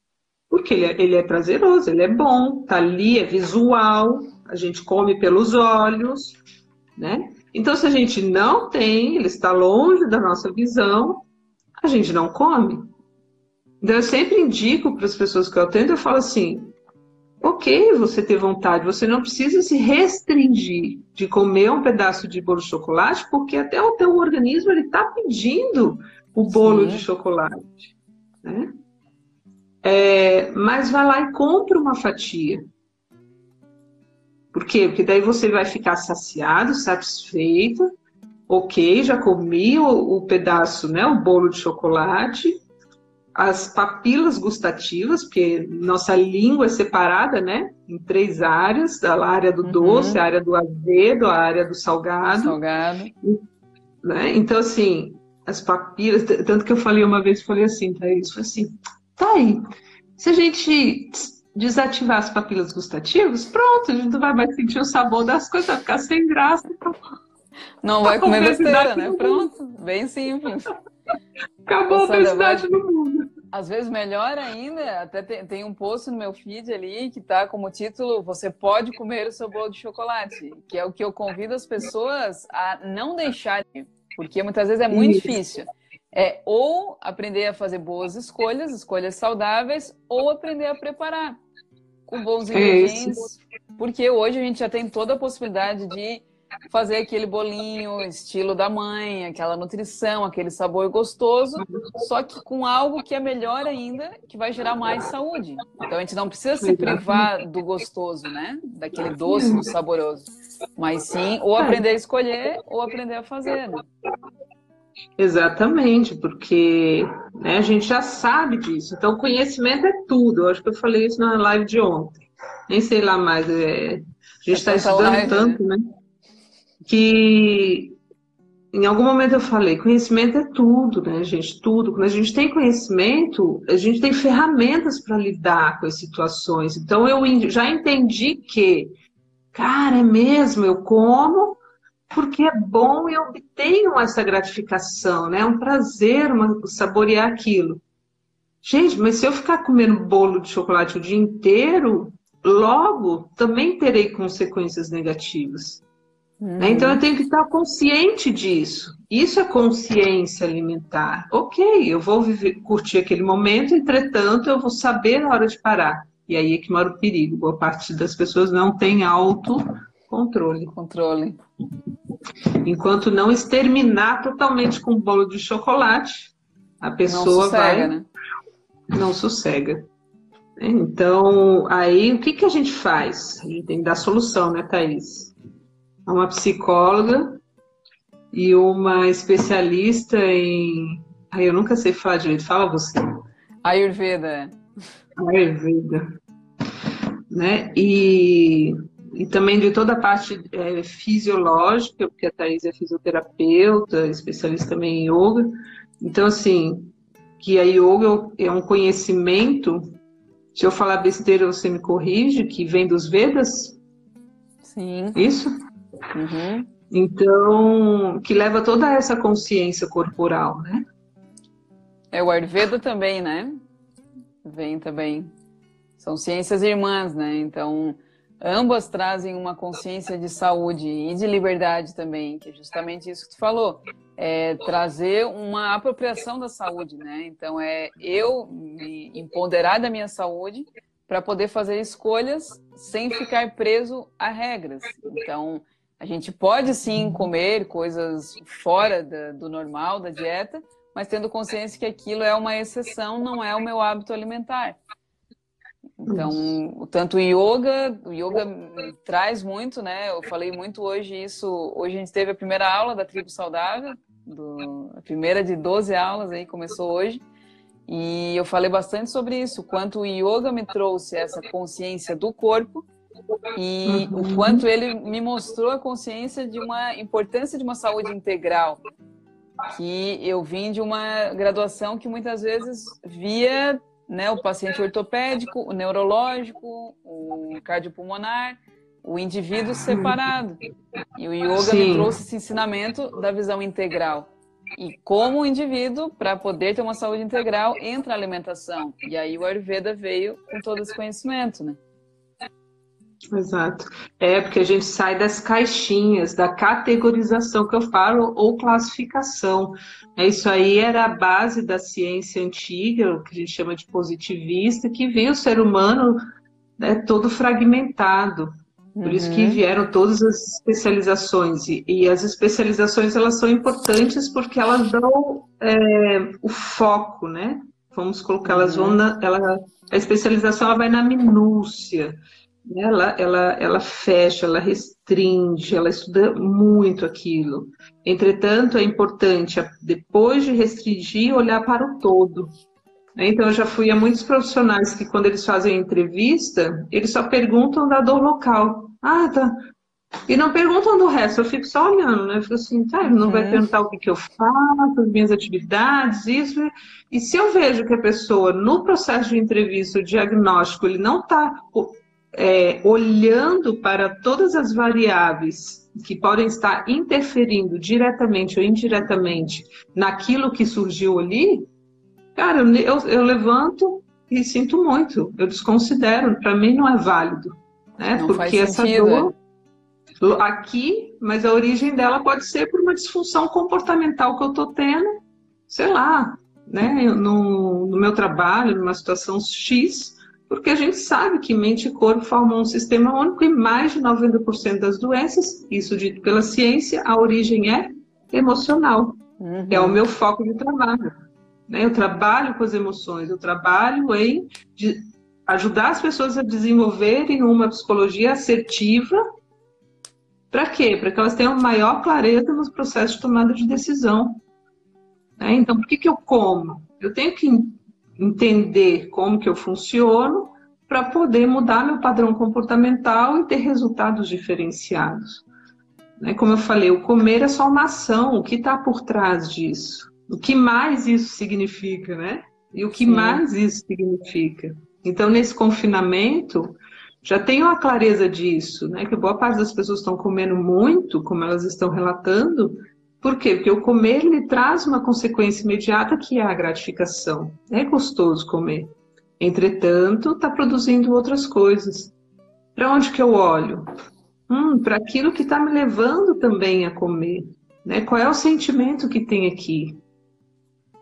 Porque ele é, ele é prazeroso, ele é bom, tá ali, é visual, a gente come pelos olhos, né? Então, se a gente não tem, ele está longe da nossa visão, a gente não come. Então, eu sempre indico para as pessoas que eu atendo, eu falo assim, ok você ter vontade, você não precisa se restringir de comer um pedaço de bolo de chocolate, porque até o teu organismo ele está pedindo o bolo Sim. de chocolate, né? É, mas vai lá e compra uma fatia. Por quê? Porque daí você vai ficar saciado, satisfeito, ok, já comi o, o pedaço, né, o bolo de chocolate, as papilas gustativas, porque nossa língua é separada, né, em três áreas, a área do uhum. doce, a área do azedo, a área do salgado. Salgado. Né? Então, assim, as papilas, tanto que eu falei uma vez, falei assim, Thaís, falei assim, tá aí, se a gente desativar as papilas gustativas, pronto, a gente não vai mais sentir o sabor das coisas, vai ficar sem graça. Não vai comer besteira, né? Pronto, bem simples. Acabou a obesidade no mundo. Às vezes melhor ainda, até tem, tem, um post no meu feed ali que tá como título Você pode comer o seu bolo de chocolate, que é o que eu convido as pessoas a não deixarem, porque muitas vezes é muito difícil. É ou aprender a fazer boas escolhas, escolhas saudáveis, ou aprender a preparar com bons ingredientes, porque hoje a gente já tem toda a possibilidade de fazer aquele bolinho estilo da mãe, aquela nutrição, aquele sabor gostoso, só que com algo que é melhor ainda, que vai gerar mais saúde. Então a gente não precisa se privar do gostoso, né? Daquele doce, do saboroso. Mas sim, ou aprender a escolher, ou aprender a fazer. Né? Exatamente, porque né, a gente já sabe disso. Então, conhecimento é tudo. Eu acho que eu falei isso na live de ontem. Nem sei lá mais. É... A gente está estudando live, tanto, né? né? Que em algum momento eu falei, conhecimento é tudo, né, gente? Tudo. Quando a gente tem conhecimento, a gente tem ferramentas para lidar com as situações. Então eu já entendi que, cara, é mesmo, eu como porque é bom e eu obtenho essa gratificação, né? É um prazer uma, saborear aquilo. Gente, mas se eu ficar comendo bolo de chocolate o dia inteiro, logo também terei consequências negativas. Uhum. Então eu tenho que estar consciente disso. Isso é consciência alimentar. Ok, eu vou viver, curtir aquele momento, entretanto, eu vou saber a hora de parar. E aí é que mora o perigo. Boa parte das pessoas não tem autocontrole. Controle. Enquanto não exterminar totalmente com um bolo de chocolate, a pessoa não sossega, vai. Né? Não sossega. Então, aí o que, que a gente faz? A gente tem que dar solução, né, Thaís? Uma psicóloga e uma especialista em. Ai, eu nunca sei falar direito, fala você. Ayurveda. Ayurveda. Né? E e também de toda a parte é, fisiológica, porque a Thais é fisioterapeuta, especialista também em yoga. Então, assim, que a yoga é um conhecimento, se eu falar besteira você me corrige, que vem dos Vedas? Sim. Isso? Uhum. Então, que leva toda essa consciência corporal, né? É o Ayurveda também, né? Vem também. São ciências irmãs, né? Então, ambas trazem uma consciência de saúde e de liberdade também, que é justamente isso que tu falou. É trazer uma apropriação da saúde, né? Então, é eu me empoderar da minha saúde para poder fazer escolhas sem ficar preso a regras. Então, a gente pode sim comer coisas fora da, do normal, da dieta, mas tendo consciência que aquilo é uma exceção, não é o meu hábito alimentar. Então, tanto o yoga, o yoga traz muito, né? Eu falei muito hoje isso. Hoje a gente teve a primeira aula da tribo saudável, do, a primeira de 12 aulas aí começou hoje. E eu falei bastante sobre isso, quanto o yoga me trouxe essa consciência do corpo e uhum. o quanto ele me mostrou a consciência de uma importância de uma saúde integral. Que eu vim de uma graduação que muitas vezes via né, o paciente ortopédico, o neurológico, o cardiopulmonar, o indivíduo separado. E o yoga Sim. me trouxe esse ensinamento da visão integral. E como o indivíduo, para poder ter uma saúde integral, entra a alimentação. E aí o Ayurveda veio com todo esse conhecimento, né? Exato. É porque a gente sai das caixinhas, da categorização que eu falo, ou classificação. É, isso aí era a base da ciência antiga, que a gente chama de positivista, que vê o ser humano né, todo fragmentado. Por uhum. isso que uhum. vieram todas as especializações. E, e, as especializações elas são importantes porque elas dão é, o foco, né? Vamos colocar, elas vão uhum. na. Ela, a especialização ela vai na minúcia ela, ela, ela fecha, ela restringe, ela estuda muito aquilo. Entretanto, é importante, depois de restringir, olhar para o todo. Então, eu já fui a muitos profissionais que, quando eles fazem entrevista, eles só perguntam da dor local. Ah, tá. E não perguntam do resto, eu fico só olhando, né? Eu fico assim, tá, ele não vai uhum. perguntar o que, que eu faço, as minhas atividades, isso. E se eu vejo que a pessoa, no processo de entrevista, o diagnóstico, ele não está é, olhando para todas as variáveis que podem estar interferindo diretamente ou indiretamente naquilo que surgiu ali, cara, eu, eu levanto e sinto muito, eu desconsidero, para mim não é válido, né? Não Porque essa dor aqui, mas a origem dela pode ser por uma disfunção comportamental que eu estou tendo, sei lá, né? No, no meu trabalho, numa situação X, porque a gente sabe que mente e corpo formam um sistema único e mais de 90% das doenças, isso dito pela ciência, a origem é emocional. Uhum. É o meu foco de trabalho. Né? Eu trabalho com as emoções, eu trabalho em ajudar as pessoas a desenvolverem uma psicologia assertiva. Para quê? Para que elas tenham maior clareza nos processos de tomada de decisão. Né? Então, por que, que eu como? Eu tenho que entender como que eu funciono para poder mudar meu padrão comportamental e ter resultados diferenciados. Né? Como eu falei, o comer é só uma ação, o que está por trás disso? O que mais isso significa, né? E o que Sim. mais isso significa? Então, nesse confinamento, já tenho a clareza disso, né? Que boa parte das pessoas estão comendo muito, como elas estão relatando, por quê? Porque o comer ele traz uma consequência imediata que é a gratificação. É gostoso comer. Entretanto, está produzindo outras coisas. Para onde que eu olho? Hum, para aquilo que está me levando também a comer. Né? Qual é o sentimento que tem aqui?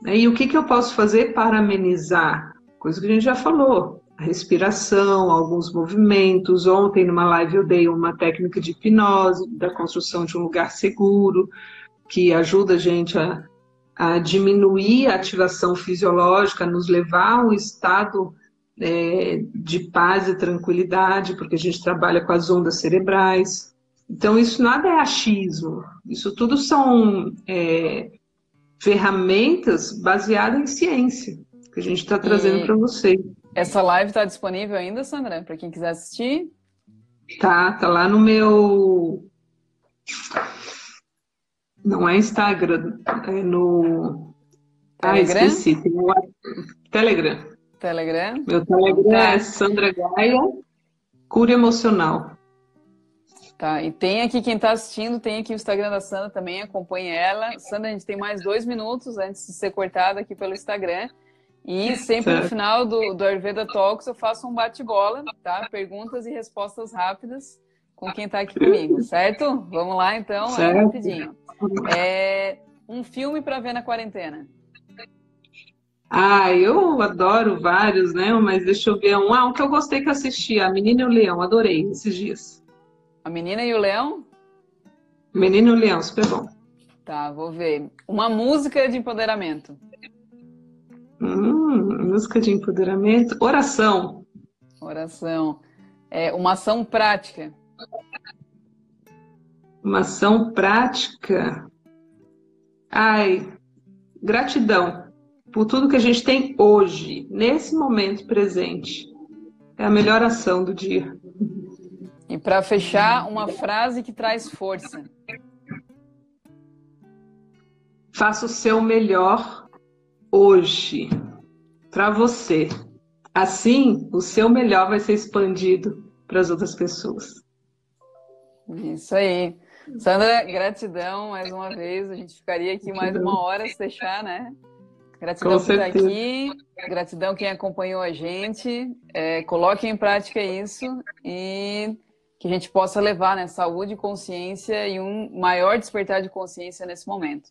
E o que, que eu posso fazer para amenizar? Coisa que a gente já falou. A respiração, alguns movimentos. Ontem, numa live, eu dei uma técnica de hipnose, da construção de um lugar seguro que ajuda a gente a, a diminuir a ativação fisiológica, nos levar a um estado é, de paz e tranquilidade, porque a gente trabalha com as ondas cerebrais. Então, isso nada é achismo, isso tudo são é, ferramentas baseadas em ciência que a gente está trazendo para você. Essa live está disponível ainda, Sandra, para quem quiser assistir? Tá, tá lá no meu. Não é Instagram, é no. Telegram? Ah, esqueci. Tem o Telegram. Telegram? Meu Telegram tá. é Sandra Gaia, Cura Emocional. Tá, e tem aqui quem está assistindo, tem aqui o Instagram da Sandra também, acompanhe ela. Sandra, a gente tem mais dois minutos antes de ser cortada aqui pelo Instagram. E sempre certo. no final do, do Ayurveda Talks eu faço um bate-bola, tá? Perguntas e respostas rápidas com quem está aqui comigo, certo? Vamos lá então, é rapidinho. É, um filme para ver na quarentena. Ah, eu adoro vários, né? Mas deixa eu ver um. Ah, um que eu gostei que assisti, A Menina e o Leão, adorei esses dias. A Menina e o Leão? Menino e o Leão, super bom. Tá, vou ver. Uma música de empoderamento. Hum, música de empoderamento. Oração. Oração. É, uma ação prática. Uma ação prática. Ai, gratidão por tudo que a gente tem hoje, nesse momento presente. É a melhor ação do dia. E para fechar, uma frase que traz força. Faça o seu melhor hoje para você. Assim, o seu melhor vai ser expandido para as outras pessoas. Isso aí. Sandra, gratidão mais uma vez. A gente ficaria aqui mais uma hora se deixar, né? Gratidão por estar aqui. Gratidão quem acompanhou a gente. É, coloque em prática isso e que a gente possa levar né, saúde, consciência e um maior despertar de consciência nesse momento.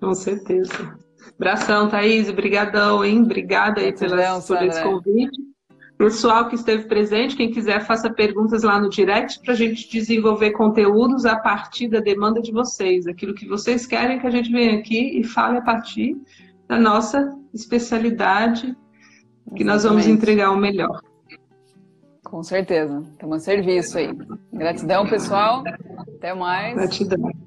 Com certeza. Abração, Thaís. Obrigadão, hein? Obrigada aí pela, por esse convite. Pessoal que esteve presente, quem quiser, faça perguntas lá no direct para a gente desenvolver conteúdos a partir da demanda de vocês. Aquilo que vocês querem que a gente venha aqui e fale a partir da nossa especialidade, que nós vamos entregar o melhor. Com certeza. Estamos a serviço aí. Gratidão, pessoal. Até mais. Gratidão.